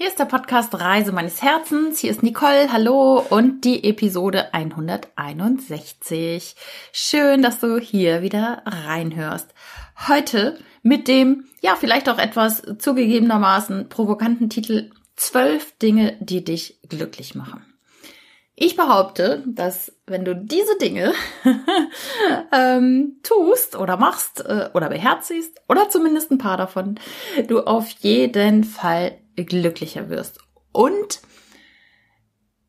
Hier ist der Podcast Reise meines Herzens. Hier ist Nicole. Hallo und die Episode 161. Schön, dass du hier wieder reinhörst. Heute mit dem, ja, vielleicht auch etwas zugegebenermaßen provokanten Titel Zwölf Dinge, die dich glücklich machen. Ich behaupte, dass wenn du diese Dinge ähm, tust oder machst äh, oder beherzigst oder zumindest ein paar davon, du auf jeden Fall glücklicher wirst. Und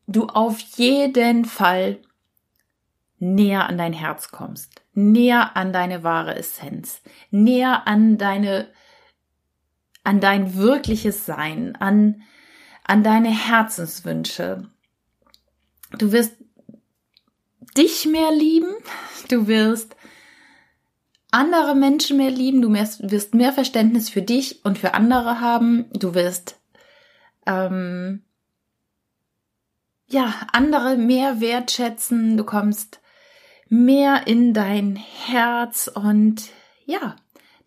du auf jeden Fall näher an dein Herz kommst, näher an deine wahre Essenz, näher an deine, an dein wirkliches Sein, an, an deine Herzenswünsche. Du wirst dich mehr lieben, du wirst andere Menschen mehr lieben, du wirst mehr Verständnis für dich und für andere haben, du wirst ähm, ja, andere mehr wertschätzen, du kommst mehr in dein Herz und ja,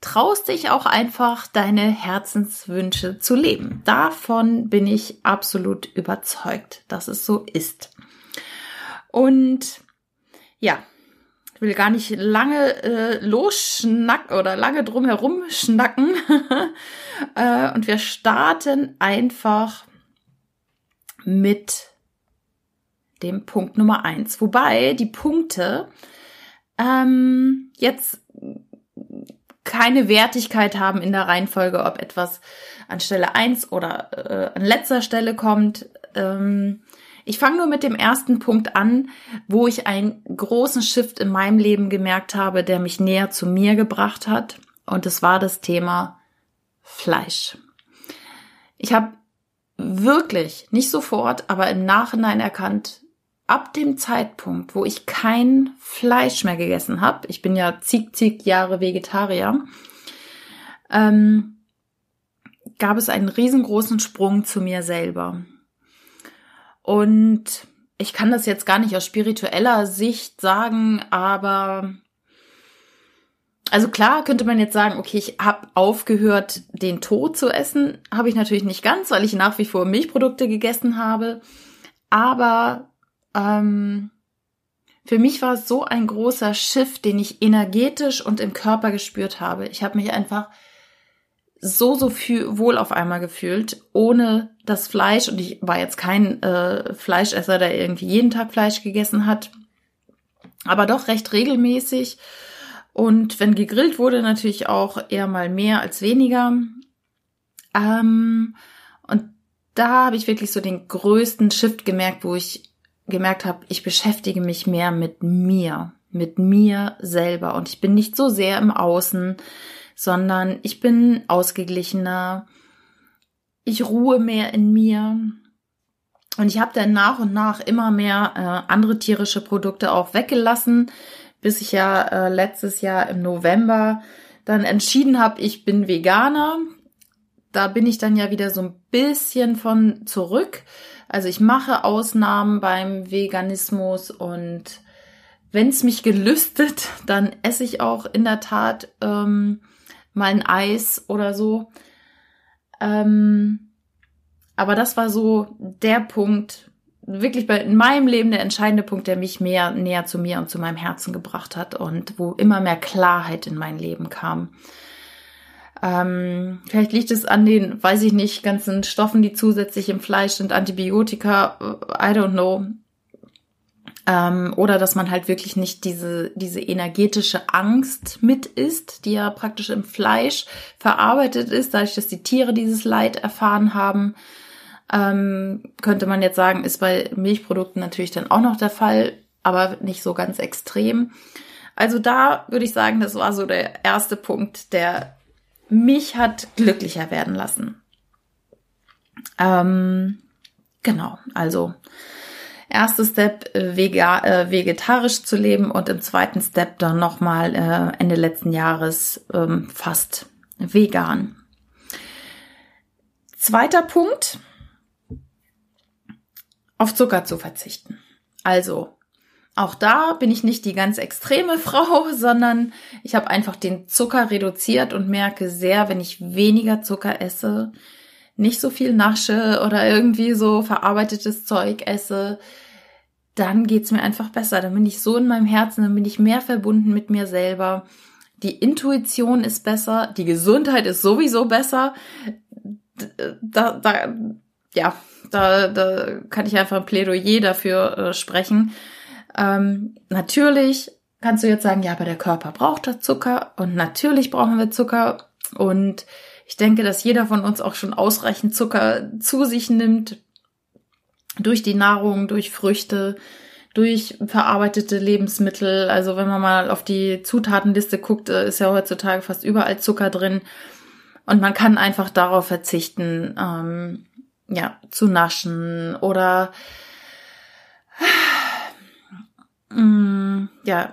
traust dich auch einfach deine Herzenswünsche zu leben. Davon bin ich absolut überzeugt, dass es so ist. Und ja, will gar nicht lange äh, losschnacken oder lange drum herum schnacken. äh, und wir starten einfach mit dem Punkt Nummer eins. Wobei die Punkte ähm, jetzt keine Wertigkeit haben in der Reihenfolge, ob etwas an Stelle eins oder äh, an letzter Stelle kommt. Ähm, ich fange nur mit dem ersten Punkt an, wo ich einen großen Shift in meinem Leben gemerkt habe, der mich näher zu mir gebracht hat. Und es war das Thema Fleisch. Ich habe wirklich, nicht sofort, aber im Nachhinein erkannt, ab dem Zeitpunkt, wo ich kein Fleisch mehr gegessen habe, ich bin ja zig, zig Jahre Vegetarier, ähm, gab es einen riesengroßen Sprung zu mir selber. Und ich kann das jetzt gar nicht aus spiritueller Sicht sagen, aber also klar könnte man jetzt sagen, okay, ich habe aufgehört, den Tod zu essen. Habe ich natürlich nicht ganz, weil ich nach wie vor Milchprodukte gegessen habe. Aber ähm, für mich war es so ein großer Shift, den ich energetisch und im Körper gespürt habe. Ich habe mich einfach so, so viel wohl auf einmal gefühlt, ohne das Fleisch. Und ich war jetzt kein äh, Fleischesser, der irgendwie jeden Tag Fleisch gegessen hat, aber doch recht regelmäßig. Und wenn gegrillt wurde, natürlich auch eher mal mehr als weniger. Ähm, und da habe ich wirklich so den größten Shift gemerkt, wo ich gemerkt habe, ich beschäftige mich mehr mit mir, mit mir selber. Und ich bin nicht so sehr im Außen, sondern ich bin ausgeglichener, ich ruhe mehr in mir. Und ich habe dann nach und nach immer mehr äh, andere tierische Produkte auch weggelassen, bis ich ja äh, letztes Jahr im November dann entschieden habe, ich bin Veganer. Da bin ich dann ja wieder so ein bisschen von zurück. Also ich mache Ausnahmen beim Veganismus und wenn es mich gelüstet, dann esse ich auch in der Tat ähm, mal ein Eis oder so. Ähm, aber das war so der Punkt, wirklich bei, in meinem Leben der entscheidende Punkt, der mich mehr näher zu mir und zu meinem Herzen gebracht hat und wo immer mehr Klarheit in mein Leben kam. Ähm, vielleicht liegt es an den, weiß ich nicht, ganzen Stoffen, die zusätzlich im Fleisch sind, Antibiotika, I don't know. Ähm, oder dass man halt wirklich nicht diese, diese energetische Angst mit isst, die ja praktisch im Fleisch verarbeitet ist, dadurch, dass die Tiere dieses Leid erfahren haben. Ähm, könnte man jetzt sagen, ist bei Milchprodukten natürlich dann auch noch der Fall, aber nicht so ganz extrem. Also da würde ich sagen, das war so der erste Punkt, der mich hat glücklicher werden lassen. Ähm, genau, also erster Step äh, vega, äh, vegetarisch zu leben und im zweiten Step dann nochmal äh, Ende letzten Jahres ähm, fast vegan. Zweiter Punkt, auf Zucker zu verzichten. Also auch da bin ich nicht die ganz extreme Frau, sondern ich habe einfach den Zucker reduziert und merke sehr, wenn ich weniger Zucker esse, nicht so viel nasche oder irgendwie so verarbeitetes Zeug esse, dann geht's mir einfach besser. Dann bin ich so in meinem Herzen, dann bin ich mehr verbunden mit mir selber. Die Intuition ist besser, die Gesundheit ist sowieso besser. Da, da, ja, da, da kann ich einfach ein Plädoyer dafür äh, sprechen. Ähm, natürlich kannst du jetzt sagen, ja, aber der Körper braucht das Zucker und natürlich brauchen wir Zucker und ich denke, dass jeder von uns auch schon ausreichend Zucker zu sich nimmt durch die Nahrung, durch Früchte, durch verarbeitete Lebensmittel. Also wenn man mal auf die Zutatenliste guckt, äh, ist ja heutzutage fast überall Zucker drin. Und man kann einfach darauf verzichten, ähm, ja, zu naschen oder mm, ja,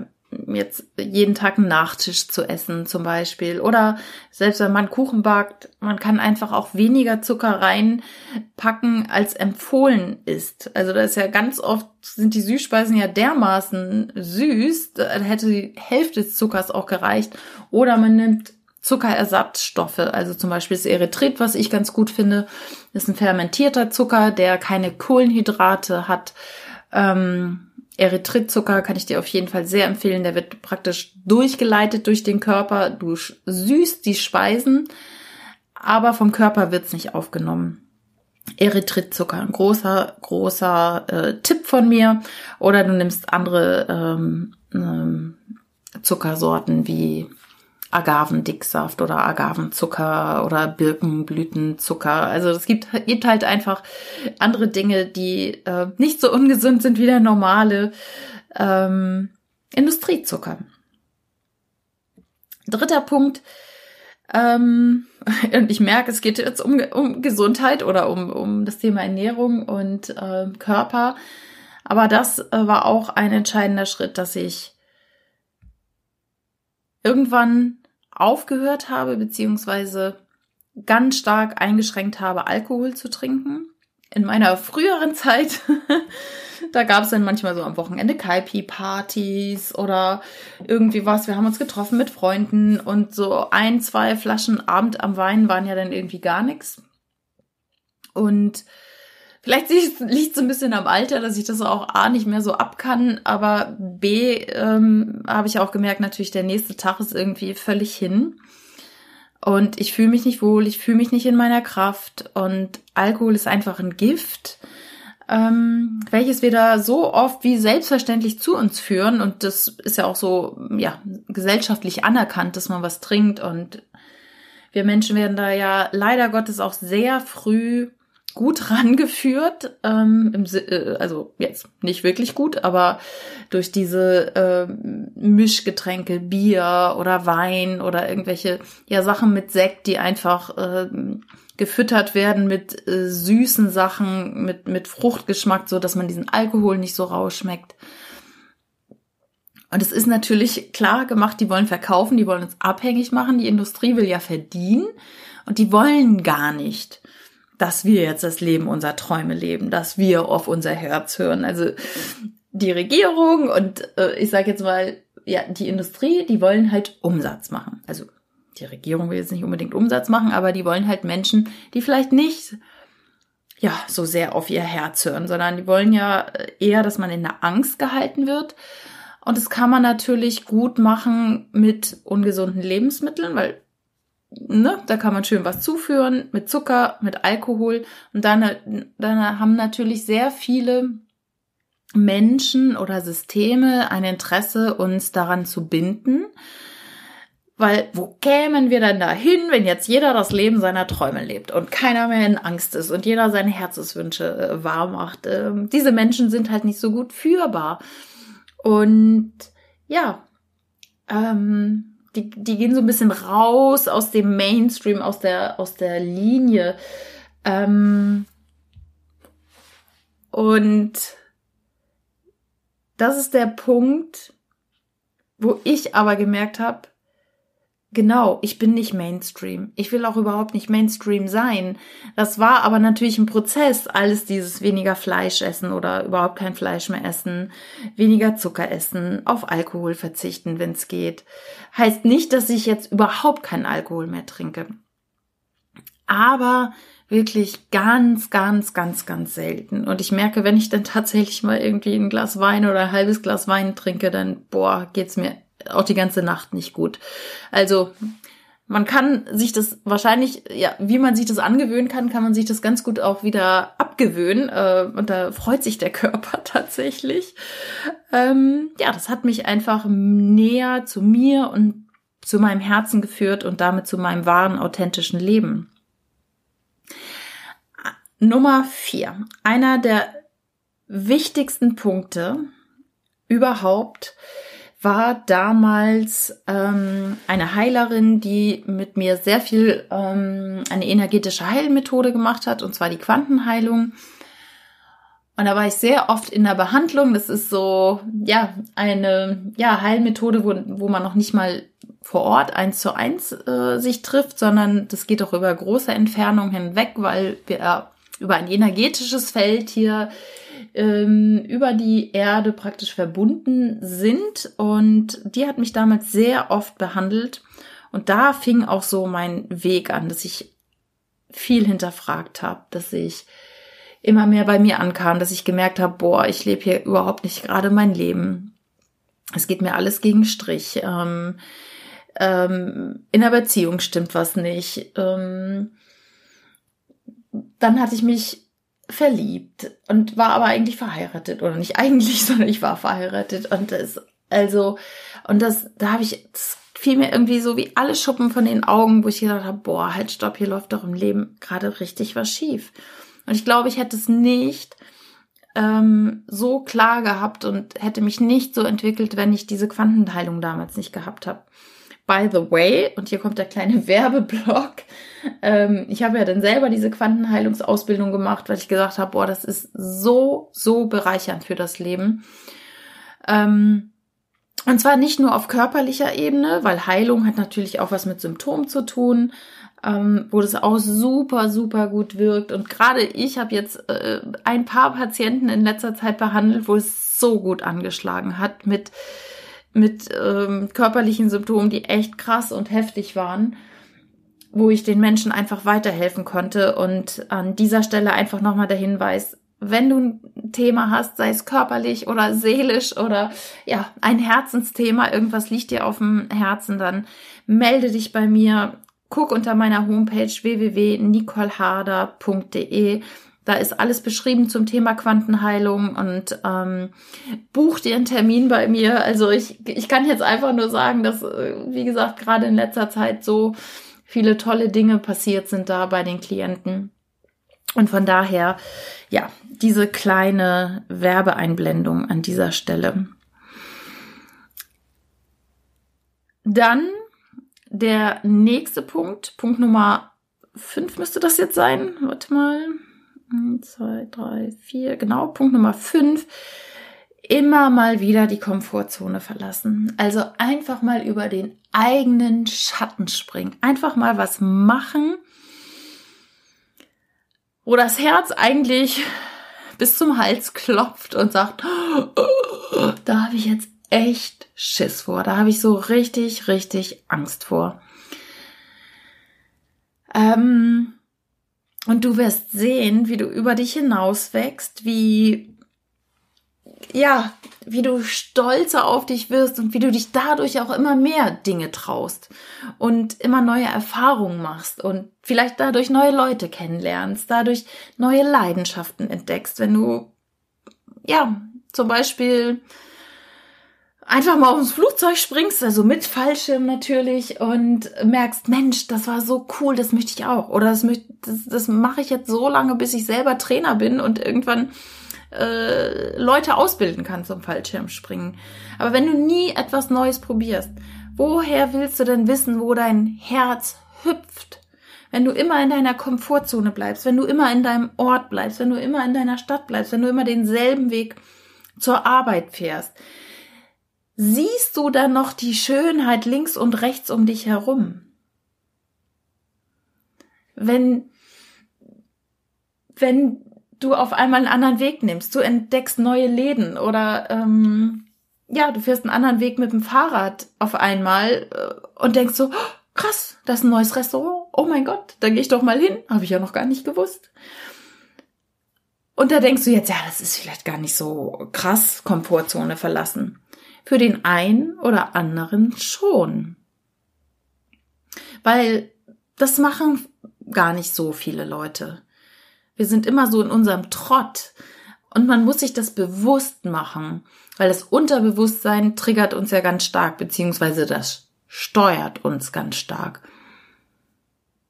jetzt jeden Tag einen Nachtisch zu essen zum Beispiel. Oder selbst wenn man Kuchen backt, man kann einfach auch weniger Zucker reinpacken, als empfohlen ist. Also da ist ja ganz oft, sind die Süßspeisen ja dermaßen süß, da hätte die Hälfte des Zuckers auch gereicht. Oder man nimmt Zuckerersatzstoffe, also zum Beispiel das Erythrit, was ich ganz gut finde, ist ein fermentierter Zucker, der keine Kohlenhydrate hat. Ähm, Erythritzucker kann ich dir auf jeden Fall sehr empfehlen. Der wird praktisch durchgeleitet durch den Körper. Du süßt die Speisen, aber vom Körper wird's nicht aufgenommen. Erythritzucker, ein großer, großer äh, Tipp von mir. Oder du nimmst andere ähm, ähm, Zuckersorten wie Agavendicksaft oder Agavenzucker oder Birkenblütenzucker. Also es gibt, gibt halt einfach andere Dinge, die äh, nicht so ungesund sind wie der normale ähm, Industriezucker. Dritter Punkt, ähm, und ich merke, es geht jetzt um, um Gesundheit oder um, um das Thema Ernährung und äh, Körper. Aber das äh, war auch ein entscheidender Schritt, dass ich irgendwann aufgehört habe, beziehungsweise ganz stark eingeschränkt habe, Alkohol zu trinken. In meiner früheren Zeit, da gab es dann manchmal so am Wochenende Kaipi-Partys oder irgendwie was. Wir haben uns getroffen mit Freunden und so ein, zwei Flaschen Abend am Wein waren ja dann irgendwie gar nichts. Und Vielleicht liegt es ein bisschen am Alter, dass ich das auch A nicht mehr so ab kann, aber B ähm, habe ich auch gemerkt, natürlich der nächste Tag ist irgendwie völlig hin. Und ich fühle mich nicht wohl, ich fühle mich nicht in meiner Kraft und Alkohol ist einfach ein Gift, ähm, welches wir da so oft wie selbstverständlich zu uns führen. Und das ist ja auch so, ja, gesellschaftlich anerkannt, dass man was trinkt. Und wir Menschen werden da ja leider Gottes auch sehr früh gut rangeführt, ähm, im, äh, also jetzt nicht wirklich gut, aber durch diese äh, Mischgetränke, Bier oder Wein oder irgendwelche ja Sachen mit Sekt, die einfach äh, gefüttert werden mit äh, süßen Sachen, mit mit Fruchtgeschmack, so dass man diesen Alkohol nicht so rausschmeckt. Und es ist natürlich klar gemacht, die wollen verkaufen, die wollen uns abhängig machen, die Industrie will ja verdienen und die wollen gar nicht dass wir jetzt das Leben unserer Träume leben, dass wir auf unser Herz hören. Also die Regierung und äh, ich sage jetzt mal, ja, die Industrie, die wollen halt Umsatz machen. Also die Regierung will jetzt nicht unbedingt Umsatz machen, aber die wollen halt Menschen, die vielleicht nicht ja so sehr auf ihr Herz hören, sondern die wollen ja eher, dass man in der Angst gehalten wird. Und das kann man natürlich gut machen mit ungesunden Lebensmitteln, weil ne, da kann man schön was zuführen mit Zucker, mit Alkohol. Und dann, dann haben natürlich sehr viele Menschen oder Systeme ein Interesse, uns daran zu binden. Weil wo kämen wir denn dahin, wenn jetzt jeder das Leben seiner Träume lebt und keiner mehr in Angst ist und jeder seine Herzenswünsche äh, wahr macht? Ähm, diese Menschen sind halt nicht so gut führbar. Und ja, ähm, die, die gehen so ein bisschen raus aus dem Mainstream, aus der, aus der Linie. Ähm, und das ist der Punkt, wo ich aber gemerkt habe, Genau, ich bin nicht Mainstream. Ich will auch überhaupt nicht Mainstream sein. Das war aber natürlich ein Prozess, alles dieses weniger Fleisch essen oder überhaupt kein Fleisch mehr essen, weniger Zucker essen, auf Alkohol verzichten, wenn es geht. Heißt nicht, dass ich jetzt überhaupt keinen Alkohol mehr trinke. Aber wirklich ganz, ganz, ganz, ganz selten. Und ich merke, wenn ich dann tatsächlich mal irgendwie ein Glas Wein oder ein halbes Glas Wein trinke, dann, boah, geht's mir auch die ganze Nacht nicht gut. Also, man kann sich das wahrscheinlich, ja, wie man sich das angewöhnen kann, kann man sich das ganz gut auch wieder abgewöhnen. Äh, und da freut sich der Körper tatsächlich. Ähm, ja, das hat mich einfach näher zu mir und zu meinem Herzen geführt und damit zu meinem wahren, authentischen Leben. Nummer vier. Einer der wichtigsten Punkte überhaupt war damals ähm, eine Heilerin, die mit mir sehr viel ähm, eine energetische Heilmethode gemacht hat, und zwar die Quantenheilung. Und da war ich sehr oft in der Behandlung. Das ist so, ja, eine ja, Heilmethode, wo, wo man noch nicht mal vor Ort eins zu eins äh, sich trifft, sondern das geht auch über große Entfernungen hinweg, weil wir äh, über ein energetisches Feld hier ähm, über die Erde praktisch verbunden sind. Und die hat mich damals sehr oft behandelt. Und da fing auch so mein Weg an, dass ich viel hinterfragt habe, dass ich immer mehr bei mir ankam, dass ich gemerkt habe, boah, ich lebe hier überhaupt nicht gerade mein Leben. Es geht mir alles gegen Strich. Ähm, ähm, in der Beziehung stimmt was nicht. Ähm, dann hatte ich mich verliebt und war aber eigentlich verheiratet oder nicht eigentlich, sondern ich war verheiratet und das also und das da habe ich das fiel mir irgendwie so wie alle Schuppen von den Augen, wo ich gedacht habe, boah, halt stopp, hier läuft doch im Leben gerade richtig was schief. Und ich glaube, ich hätte es nicht ähm, so klar gehabt und hätte mich nicht so entwickelt, wenn ich diese Quantenteilung damals nicht gehabt habe. By the way, und hier kommt der kleine Werbeblock, ähm, ich habe ja dann selber diese Quantenheilungsausbildung gemacht, weil ich gesagt habe, boah, das ist so, so bereichernd für das Leben. Ähm, und zwar nicht nur auf körperlicher Ebene, weil Heilung hat natürlich auch was mit Symptomen zu tun, ähm, wo das auch super, super gut wirkt. Und gerade ich habe jetzt äh, ein paar Patienten in letzter Zeit behandelt, wo es so gut angeschlagen hat mit mit ähm, körperlichen Symptomen, die echt krass und heftig waren, wo ich den Menschen einfach weiterhelfen konnte. Und an dieser Stelle einfach nochmal der Hinweis, wenn du ein Thema hast, sei es körperlich oder seelisch oder ja, ein Herzensthema, irgendwas liegt dir auf dem Herzen, dann melde dich bei mir. Guck unter meiner Homepage www.nicoleharder.de. Da ist alles beschrieben zum Thema Quantenheilung und ähm, buch dir einen Termin bei mir. Also ich, ich kann jetzt einfach nur sagen, dass, äh, wie gesagt, gerade in letzter Zeit so viele tolle Dinge passiert sind da bei den Klienten. Und von daher, ja, diese kleine Werbeeinblendung an dieser Stelle. Dann der nächste Punkt, Punkt Nummer fünf müsste das jetzt sein. Warte mal. 1, 2, 3, 4, genau, Punkt Nummer 5. Immer mal wieder die Komfortzone verlassen. Also einfach mal über den eigenen Schatten springen. Einfach mal was machen, wo das Herz eigentlich bis zum Hals klopft und sagt, oh, da habe ich jetzt echt Schiss vor. Da habe ich so richtig, richtig Angst vor. Ähm, und du wirst sehen, wie du über dich hinaus wächst, wie, ja, wie du stolzer auf dich wirst und wie du dich dadurch auch immer mehr Dinge traust und immer neue Erfahrungen machst und vielleicht dadurch neue Leute kennenlernst, dadurch neue Leidenschaften entdeckst, wenn du, ja, zum Beispiel einfach mal aufs Flugzeug springst, also mit Fallschirm natürlich und merkst, Mensch, das war so cool, das möchte ich auch. Oder das, möchte, das, das mache ich jetzt so lange, bis ich selber Trainer bin und irgendwann äh, Leute ausbilden kann zum Fallschirmspringen. Aber wenn du nie etwas Neues probierst, woher willst du denn wissen, wo dein Herz hüpft? Wenn du immer in deiner Komfortzone bleibst, wenn du immer in deinem Ort bleibst, wenn du immer in deiner Stadt bleibst, wenn du immer denselben Weg zur Arbeit fährst, siehst du dann noch die Schönheit links und rechts um dich herum? Wenn, wenn du auf einmal einen anderen Weg nimmst, du entdeckst neue Läden oder ähm, ja, du fährst einen anderen Weg mit dem Fahrrad auf einmal äh, und denkst so, oh, krass, das ist ein neues Restaurant oh mein Gott, da gehe ich doch mal hin, habe ich ja noch gar nicht gewusst. Und da denkst du jetzt, ja, das ist vielleicht gar nicht so krass, Komfortzone verlassen. Für den einen oder anderen schon. Weil das machen gar nicht so viele Leute. Wir sind immer so in unserem Trott. Und man muss sich das bewusst machen, weil das Unterbewusstsein triggert uns ja ganz stark, beziehungsweise das steuert uns ganz stark.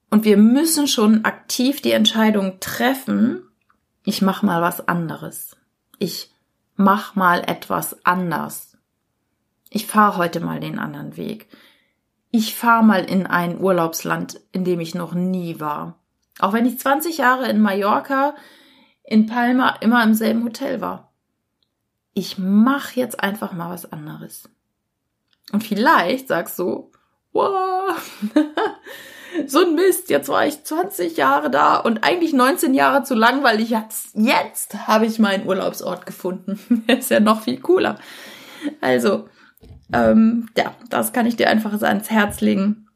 Und wir müssen schon aktiv die Entscheidung treffen, ich mach mal was anderes. Ich mach mal etwas anders. Ich fahre heute mal den anderen Weg. Ich fahre mal in ein Urlaubsland, in dem ich noch nie war. Auch wenn ich 20 Jahre in Mallorca, in Palma immer im selben Hotel war. Ich mach jetzt einfach mal was anderes. Und vielleicht sagst du, wow, so ein Mist, jetzt war ich 20 Jahre da und eigentlich 19 Jahre zu langweilig. Jetzt, jetzt habe ich meinen Urlaubsort gefunden. ist ja noch viel cooler. Also, ähm, ja, das kann ich dir einfach ans Herz legen.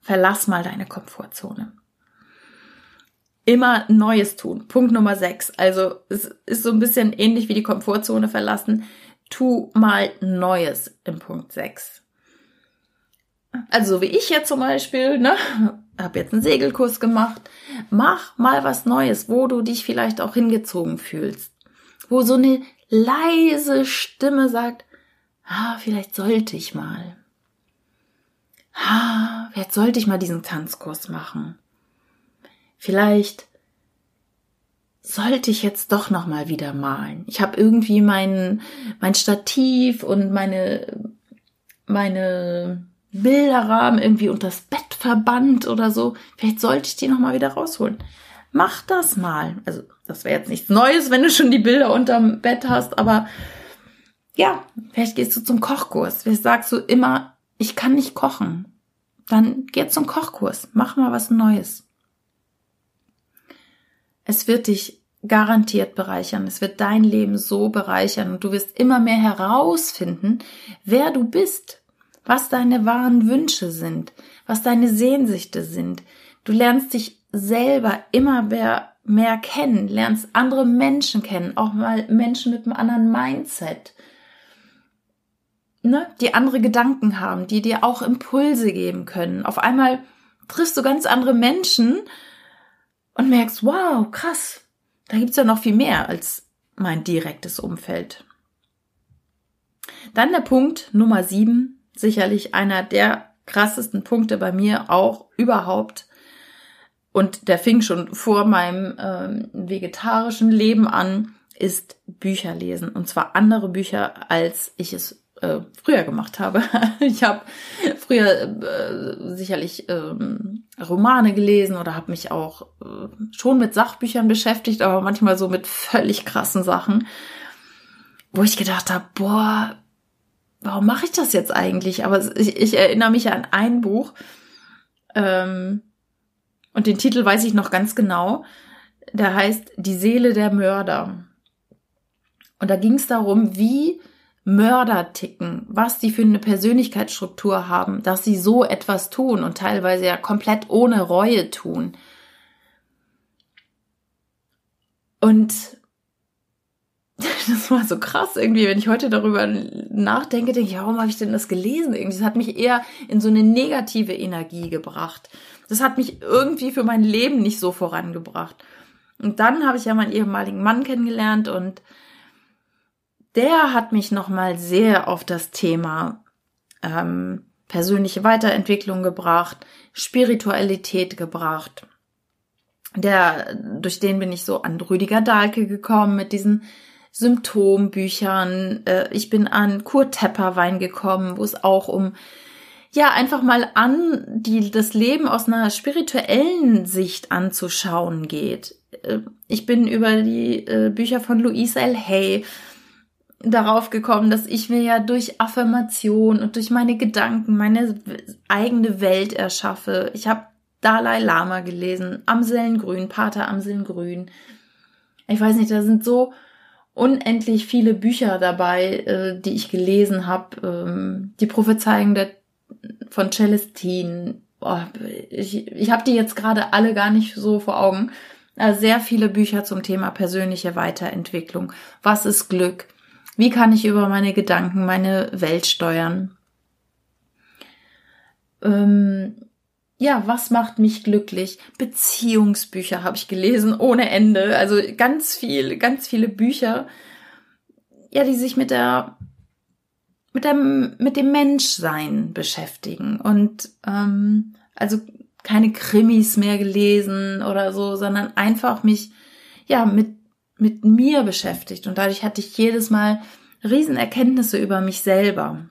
Verlass mal deine Komfortzone. Immer Neues tun. Punkt Nummer 6. Also, es ist so ein bisschen ähnlich wie die Komfortzone verlassen. Tu mal Neues im Punkt 6. Also wie ich jetzt zum Beispiel, ne, habe jetzt einen Segelkurs gemacht. Mach mal was Neues, wo du dich vielleicht auch hingezogen fühlst. Wo so eine leise Stimme sagt, ah, vielleicht sollte ich mal. Ah, vielleicht sollte ich mal diesen Tanzkurs machen. Vielleicht sollte ich jetzt doch noch mal wieder malen. Ich habe irgendwie mein mein Stativ und meine meine Bilderrahmen irgendwie unters Bett verbannt oder so. Vielleicht sollte ich die noch mal wieder rausholen. Mach das mal. Also, das wäre jetzt nichts Neues, wenn du schon die Bilder unterm Bett hast, aber ja, vielleicht gehst du zum Kochkurs. Vielleicht sagst du immer, ich kann nicht kochen. Dann geh zum Kochkurs. Mach mal was Neues. Es wird dich garantiert bereichern. Es wird dein Leben so bereichern und du wirst immer mehr herausfinden, wer du bist was deine wahren Wünsche sind, was deine Sehnsüchte sind. Du lernst dich selber immer mehr, mehr kennen, lernst andere Menschen kennen, auch mal Menschen mit einem anderen Mindset, ne, die andere Gedanken haben, die dir auch Impulse geben können. Auf einmal triffst du ganz andere Menschen und merkst, wow, krass, da gibt's ja noch viel mehr als mein direktes Umfeld. Dann der Punkt Nummer sieben, sicherlich einer der krassesten Punkte bei mir auch überhaupt. Und der fing schon vor meinem ähm, vegetarischen Leben an, ist Bücher lesen. Und zwar andere Bücher, als ich es äh, früher gemacht habe. ich habe früher äh, sicherlich ähm, Romane gelesen oder habe mich auch äh, schon mit Sachbüchern beschäftigt, aber manchmal so mit völlig krassen Sachen, wo ich gedacht habe, boah, warum mache ich das jetzt eigentlich? Aber ich, ich erinnere mich an ein Buch ähm, und den Titel weiß ich noch ganz genau. Der heißt Die Seele der Mörder. Und da ging es darum, wie Mörder ticken, was die für eine Persönlichkeitsstruktur haben, dass sie so etwas tun und teilweise ja komplett ohne Reue tun. Und das war so krass irgendwie, wenn ich heute darüber nachdenke, denke ich, warum habe ich denn das gelesen? Irgendwie, das hat mich eher in so eine negative Energie gebracht. Das hat mich irgendwie für mein Leben nicht so vorangebracht. Und dann habe ich ja meinen ehemaligen Mann kennengelernt und der hat mich nochmal sehr auf das Thema ähm, persönliche Weiterentwicklung gebracht, Spiritualität gebracht. Der, durch den bin ich so an Rüdiger Dahlke gekommen mit diesen Symptombüchern. Äh, ich bin an Kurt Tepperwein gekommen, wo es auch um ja einfach mal an die das Leben aus einer spirituellen Sicht anzuschauen geht. Äh, ich bin über die äh, Bücher von Louise L. Hay darauf gekommen, dass ich mir ja durch Affirmation und durch meine Gedanken meine eigene Welt erschaffe. Ich habe Dalai Lama gelesen, Amseln Grün, Pater Amseln Grün. Ich weiß nicht, da sind so unendlich viele Bücher dabei, äh, die ich gelesen habe. Ähm, die Prophezeiung der, von Celestine oh, ich, ich habe die jetzt gerade alle gar nicht so vor Augen. Also sehr viele Bücher zum Thema persönliche Weiterentwicklung. Was ist Glück? Wie kann ich über meine Gedanken meine Welt steuern? Ähm, ja, was macht mich glücklich? Beziehungsbücher habe ich gelesen ohne Ende. Also ganz viel, ganz viele Bücher, ja, die sich mit der mit dem mit dem Menschsein beschäftigen und ähm, also keine Krimis mehr gelesen oder so, sondern einfach mich ja mit mit mir beschäftigt und dadurch hatte ich jedes Mal Riesenerkenntnisse über mich selber.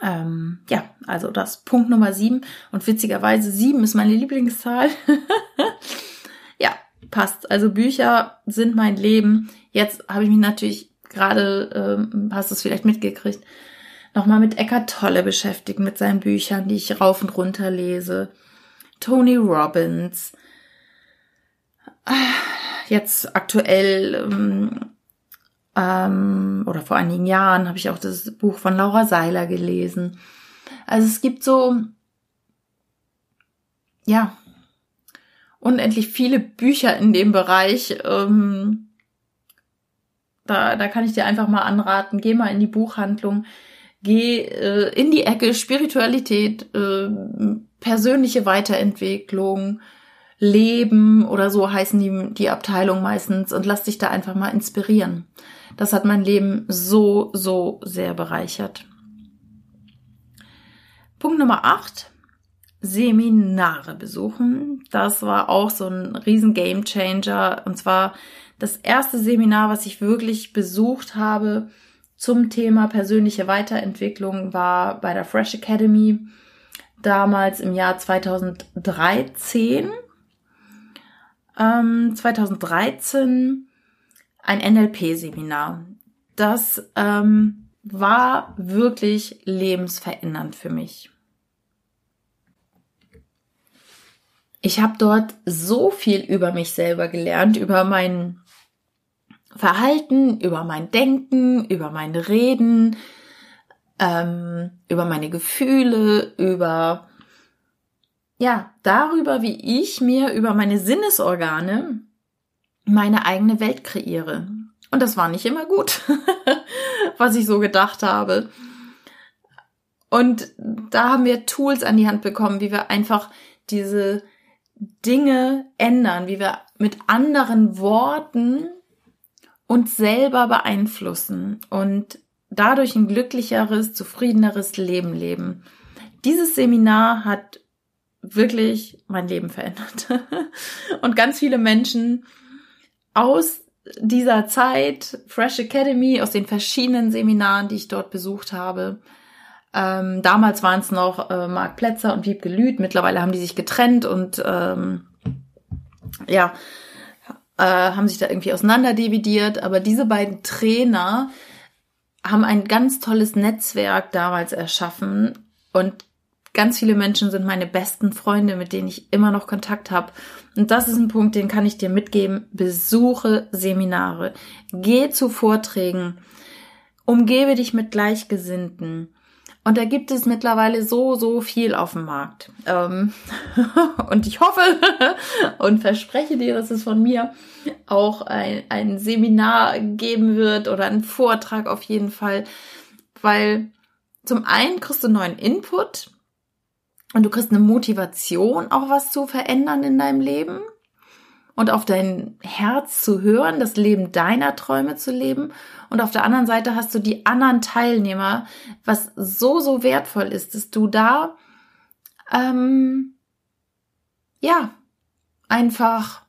Ähm, ja, also das Punkt Nummer sieben und witzigerweise sieben ist meine Lieblingszahl. ja, passt. Also Bücher sind mein Leben. Jetzt habe ich mich natürlich gerade, ähm, hast du es vielleicht mitgekriegt, nochmal mit Eckart Tolle beschäftigt, mit seinen Büchern, die ich rauf und runter lese. Tony Robbins. Jetzt aktuell ähm, ähm, oder vor einigen Jahren habe ich auch das Buch von Laura Seiler gelesen. Also es gibt so, ja, unendlich viele Bücher in dem Bereich. Ähm, da, da kann ich dir einfach mal anraten, geh mal in die Buchhandlung, geh äh, in die Ecke Spiritualität, äh, persönliche Weiterentwicklung, Leben oder so heißen die, die Abteilung meistens und lass dich da einfach mal inspirieren. Das hat mein Leben so, so sehr bereichert. Punkt Nummer 8. Seminare besuchen. Das war auch so ein riesen Game Changer. Und zwar das erste Seminar, was ich wirklich besucht habe zum Thema persönliche Weiterentwicklung, war bei der Fresh Academy damals im Jahr 2013. Ähm, 2013 ein NLP-Seminar. Das ähm, war wirklich lebensverändernd für mich. Ich habe dort so viel über mich selber gelernt, über mein Verhalten, über mein Denken, über mein Reden, ähm, über meine Gefühle, über ja, darüber, wie ich mir über meine Sinnesorgane meine eigene Welt kreiere. Und das war nicht immer gut, was ich so gedacht habe. Und da haben wir Tools an die Hand bekommen, wie wir einfach diese Dinge ändern, wie wir mit anderen Worten uns selber beeinflussen und dadurch ein glücklicheres, zufriedeneres Leben leben. Dieses Seminar hat wirklich mein Leben verändert. und ganz viele Menschen aus dieser Zeit, Fresh Academy, aus den verschiedenen Seminaren, die ich dort besucht habe. Ähm, damals waren es noch äh, Marc Plätzer und Wiebke Lüth. Mittlerweile haben die sich getrennt und ähm, ja, äh, haben sich da irgendwie auseinanderdividiert. Aber diese beiden Trainer haben ein ganz tolles Netzwerk damals erschaffen und Ganz viele Menschen sind meine besten Freunde, mit denen ich immer noch Kontakt habe. Und das ist ein Punkt, den kann ich dir mitgeben. Besuche Seminare. Geh zu Vorträgen. Umgebe dich mit Gleichgesinnten. Und da gibt es mittlerweile so, so viel auf dem Markt. Ähm, und ich hoffe und verspreche dir, dass es von mir auch ein, ein Seminar geben wird oder einen Vortrag auf jeden Fall. Weil zum einen kriegst du neuen Input, und du kriegst eine Motivation, auch was zu verändern in deinem Leben und auf dein Herz zu hören, das Leben deiner Träume zu leben. Und auf der anderen Seite hast du die anderen Teilnehmer, was so, so wertvoll ist, dass du da, ähm, ja, einfach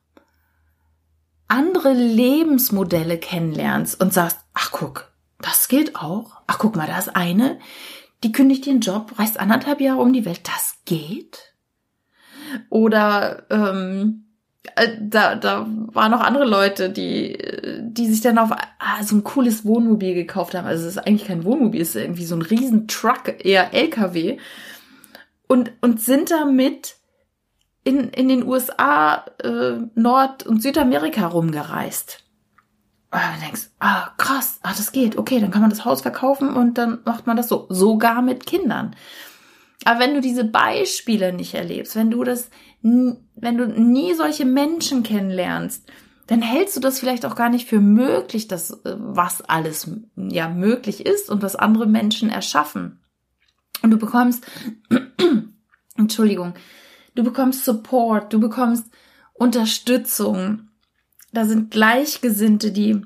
andere Lebensmodelle kennenlernst und sagst, ach guck, das gilt auch. Ach guck mal, da ist eine, die kündigt ihren Job, reist anderthalb Jahre um die Welt. Das geht? Oder ähm, äh, da, da waren noch andere Leute, die, die sich dann auf ah, so ein cooles Wohnmobil gekauft haben. Also es ist eigentlich kein Wohnmobil, es ist irgendwie so ein riesen Truck, eher LKW. Und, und sind damit in, in den USA, äh, Nord- und Südamerika rumgereist. Und dann denkst, ah, krass, ah, das geht, okay, dann kann man das Haus verkaufen und dann macht man das so. Sogar mit Kindern. Aber wenn du diese Beispiele nicht erlebst, wenn du das, wenn du nie solche Menschen kennenlernst, dann hältst du das vielleicht auch gar nicht für möglich, dass äh, was alles ja möglich ist und was andere Menschen erschaffen. Und du bekommst, Entschuldigung, du bekommst Support, du bekommst Unterstützung. Da sind Gleichgesinnte, die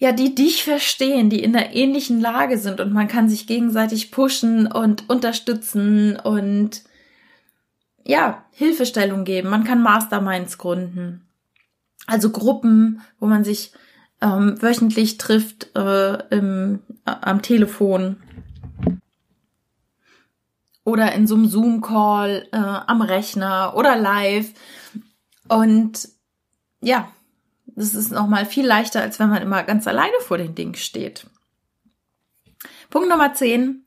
ja, die dich verstehen, die in einer ähnlichen Lage sind und man kann sich gegenseitig pushen und unterstützen und ja, Hilfestellung geben. Man kann Masterminds gründen. Also Gruppen, wo man sich ähm, wöchentlich trifft äh, im, äh, am Telefon oder in so einem Zoom-Call äh, am Rechner oder live. Und ja, das ist nochmal viel leichter, als wenn man immer ganz alleine vor den Dingen steht. Punkt Nummer 10.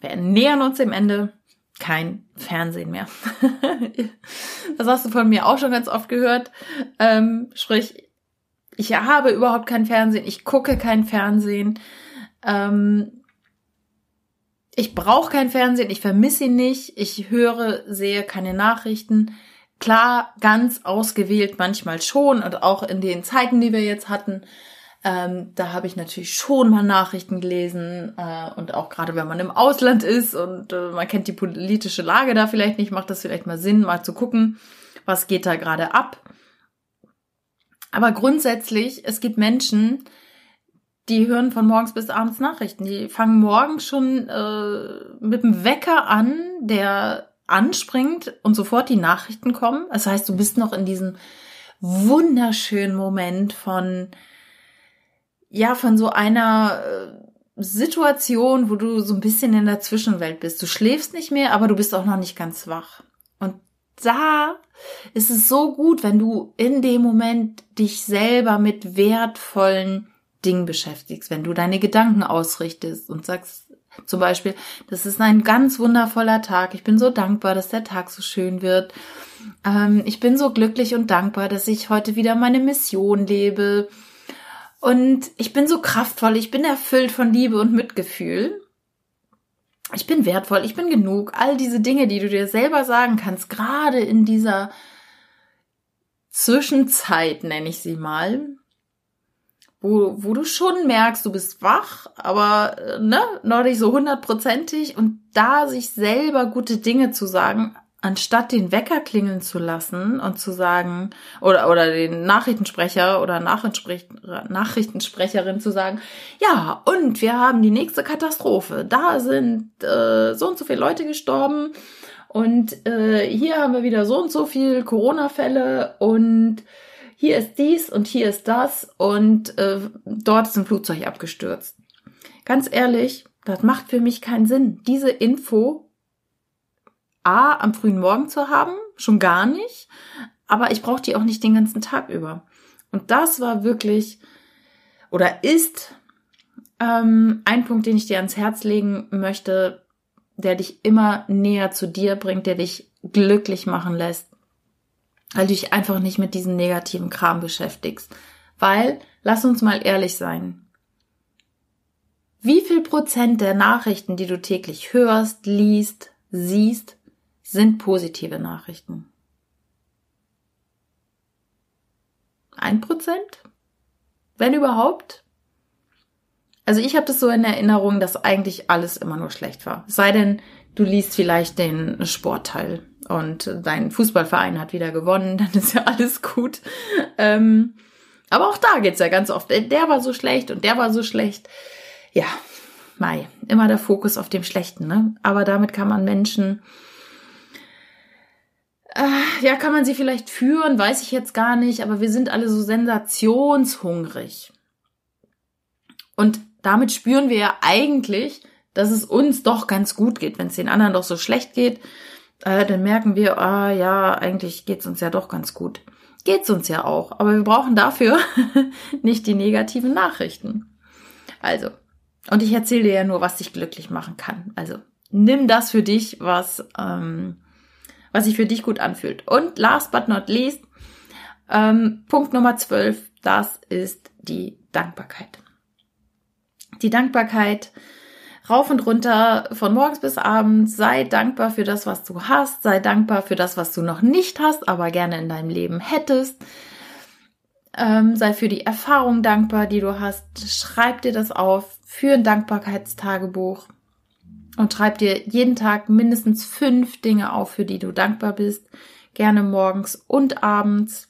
Wir nähern uns dem Ende. Kein Fernsehen mehr. das hast du von mir auch schon ganz oft gehört. Ähm, sprich, ich habe überhaupt kein Fernsehen. Ich gucke kein Fernsehen. Ähm, ich brauche kein Fernsehen. Ich vermisse ihn nicht. Ich höre, sehe keine Nachrichten. Klar, ganz ausgewählt manchmal schon und auch in den Zeiten, die wir jetzt hatten, ähm, da habe ich natürlich schon mal Nachrichten gelesen äh, und auch gerade wenn man im Ausland ist und äh, man kennt die politische Lage da vielleicht nicht, macht das vielleicht mal Sinn, mal zu gucken, was geht da gerade ab. Aber grundsätzlich, es gibt Menschen, die hören von morgens bis abends Nachrichten. Die fangen morgens schon äh, mit dem Wecker an, der anspringt und sofort die Nachrichten kommen. Das heißt, du bist noch in diesem wunderschönen Moment von, ja, von so einer äh, Situation, wo du so ein bisschen in der Zwischenwelt bist. Du schläfst nicht mehr, aber du bist auch noch nicht ganz wach. Und da ist es so gut, wenn du in dem Moment dich selber mit wertvollen Dingen beschäftigst, wenn du deine Gedanken ausrichtest und sagst, zum Beispiel, das ist ein ganz wundervoller Tag. Ich bin so dankbar, dass der Tag so schön wird. Ähm, ich bin so glücklich und dankbar, dass ich heute wieder meine Mission lebe. Und ich bin so kraftvoll, ich bin erfüllt von Liebe und Mitgefühl. Ich bin wertvoll, ich bin genug. All diese Dinge, die du dir selber sagen kannst, gerade in dieser Zwischenzeit, nenne ich sie mal, wo, wo du schon merkst, du bist wach, aber äh, ne, noch nicht so hundertprozentig und da sich selber gute Dinge zu sagen, anstatt den Wecker klingeln zu lassen und zu sagen, oder, oder den Nachrichtensprecher oder Nachrichtensprecherin zu sagen, ja, und wir haben die nächste Katastrophe. Da sind äh, so und so viele Leute gestorben und äh, hier haben wir wieder so und so viel Corona-Fälle und hier ist dies und hier ist das und äh, dort ist ein Flugzeug abgestürzt. Ganz ehrlich, das macht für mich keinen Sinn. Diese Info A am frühen Morgen zu haben, schon gar nicht, aber ich brauche die auch nicht den ganzen Tag über. Und das war wirklich oder ist ähm, ein Punkt, den ich dir ans Herz legen möchte, der dich immer näher zu dir bringt, der dich glücklich machen lässt, weil du dich einfach nicht mit diesem negativen Kram beschäftigst. Weil, lass uns mal ehrlich sein. Wie viel Prozent der Nachrichten, die du täglich hörst, liest, siehst, sind positive Nachrichten? Ein Prozent? Wenn überhaupt? Also ich habe das so in Erinnerung, dass eigentlich alles immer nur schlecht war. Sei denn, du liest vielleicht den Sportteil und dein Fußballverein hat wieder gewonnen, dann ist ja alles gut. Ähm, aber auch da geht's ja ganz oft. Der war so schlecht und der war so schlecht. Ja, Mai, immer der Fokus auf dem Schlechten, ne? Aber damit kann man Menschen, äh, ja, kann man sie vielleicht führen, weiß ich jetzt gar nicht, aber wir sind alle so sensationshungrig. Und damit spüren wir ja eigentlich, dass es uns doch ganz gut geht. Wenn es den anderen doch so schlecht geht, äh, dann merken wir, ah ja, eigentlich geht's uns ja doch ganz gut. Geht's uns ja auch, aber wir brauchen dafür nicht die negativen Nachrichten. Also, und ich erzähle dir ja nur, was dich glücklich machen kann. Also, nimm das für dich, was, ähm, was sich für dich gut anfühlt. Und last but not least, ähm, Punkt Nummer 12, das ist die Dankbarkeit. Die Dankbarkeit rauf und runter von morgens bis abends. Sei dankbar für das, was du hast. Sei dankbar für das, was du noch nicht hast, aber gerne in deinem Leben hättest. Ähm, sei für die Erfahrung dankbar, die du hast. Schreib dir das auf. Für ein Dankbarkeitstagebuch. Und schreib dir jeden Tag mindestens fünf Dinge auf, für die du dankbar bist. Gerne morgens und abends.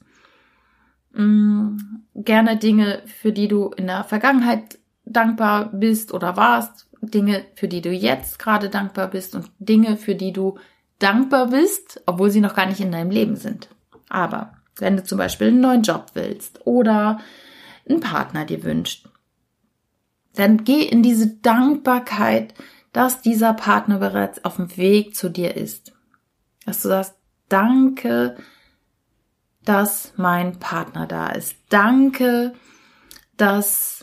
Mm, gerne Dinge, für die du in der Vergangenheit dankbar bist oder warst. Dinge, für die du jetzt gerade dankbar bist und Dinge, für die du dankbar bist, obwohl sie noch gar nicht in deinem Leben sind. Aber wenn du zum Beispiel einen neuen Job willst oder einen Partner dir wünscht, dann geh in diese Dankbarkeit, dass dieser Partner bereits auf dem Weg zu dir ist. Dass du sagst, danke, dass mein Partner da ist. Danke, dass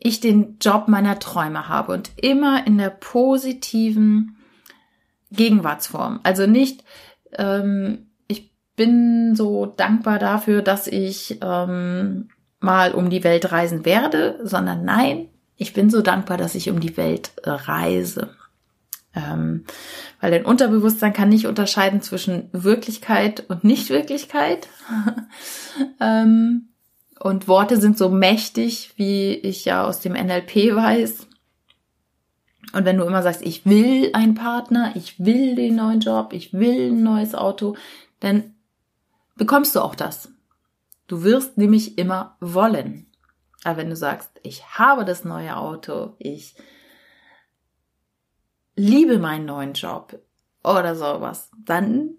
ich den Job meiner Träume habe und immer in der positiven Gegenwartsform. Also nicht, ähm, ich bin so dankbar dafür, dass ich ähm, mal um die Welt reisen werde, sondern nein, ich bin so dankbar, dass ich um die Welt reise. Ähm, weil dein Unterbewusstsein kann nicht unterscheiden zwischen Wirklichkeit und Nichtwirklichkeit. ähm, und Worte sind so mächtig, wie ich ja aus dem NLP weiß. Und wenn du immer sagst, ich will einen Partner, ich will den neuen Job, ich will ein neues Auto, dann bekommst du auch das. Du wirst nämlich immer wollen. Aber wenn du sagst, ich habe das neue Auto, ich liebe meinen neuen Job oder sowas, dann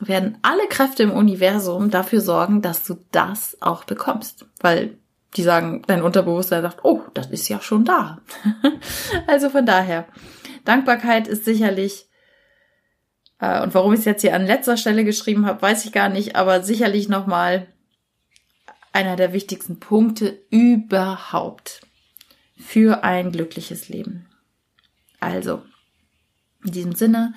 werden alle Kräfte im Universum dafür sorgen, dass du das auch bekommst. Weil die sagen, dein Unterbewusstsein sagt, oh, das ist ja schon da. also von daher, Dankbarkeit ist sicherlich, äh, und warum ich es jetzt hier an letzter Stelle geschrieben habe, weiß ich gar nicht, aber sicherlich nochmal einer der wichtigsten Punkte überhaupt für ein glückliches Leben. Also, in diesem Sinne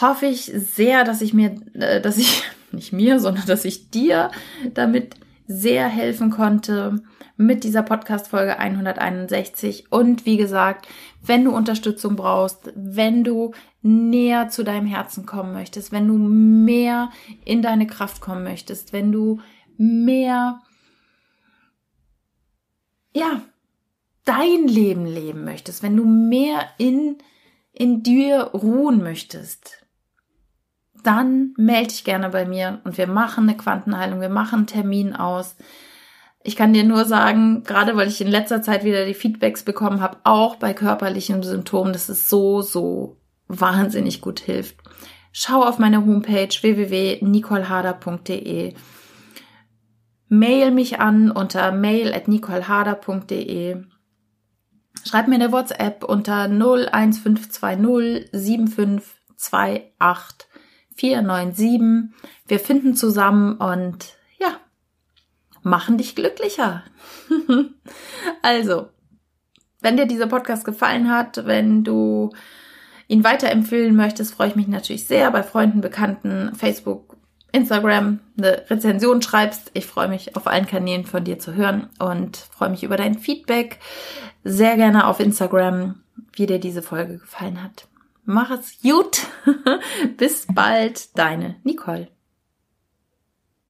hoffe ich sehr, dass ich mir, äh, dass ich, nicht mir, sondern dass ich dir damit sehr helfen konnte mit dieser Podcast-Folge 161. Und wie gesagt, wenn du Unterstützung brauchst, wenn du näher zu deinem Herzen kommen möchtest, wenn du mehr in deine Kraft kommen möchtest, wenn du mehr, ja, dein Leben leben möchtest, wenn du mehr in, in dir ruhen möchtest, dann melde dich gerne bei mir und wir machen eine Quantenheilung, wir machen einen Termin aus. Ich kann dir nur sagen, gerade weil ich in letzter Zeit wieder die Feedbacks bekommen habe, auch bei körperlichen Symptomen, dass es so, so wahnsinnig gut hilft. Schau auf meine Homepage www.nicolhader.de. Mail mich an unter mail.nicolhader.de. Schreib mir eine WhatsApp unter 01520 7528 497. Wir finden zusammen und ja, machen dich glücklicher. also, wenn dir dieser Podcast gefallen hat, wenn du ihn weiterempfehlen möchtest, freue ich mich natürlich sehr bei Freunden, Bekannten, Facebook, Instagram eine Rezension schreibst. Ich freue mich auf allen Kanälen von dir zu hören und freue mich über dein Feedback. Sehr gerne auf Instagram, wie dir diese Folge gefallen hat. Mach es gut. Bis bald, deine Nicole.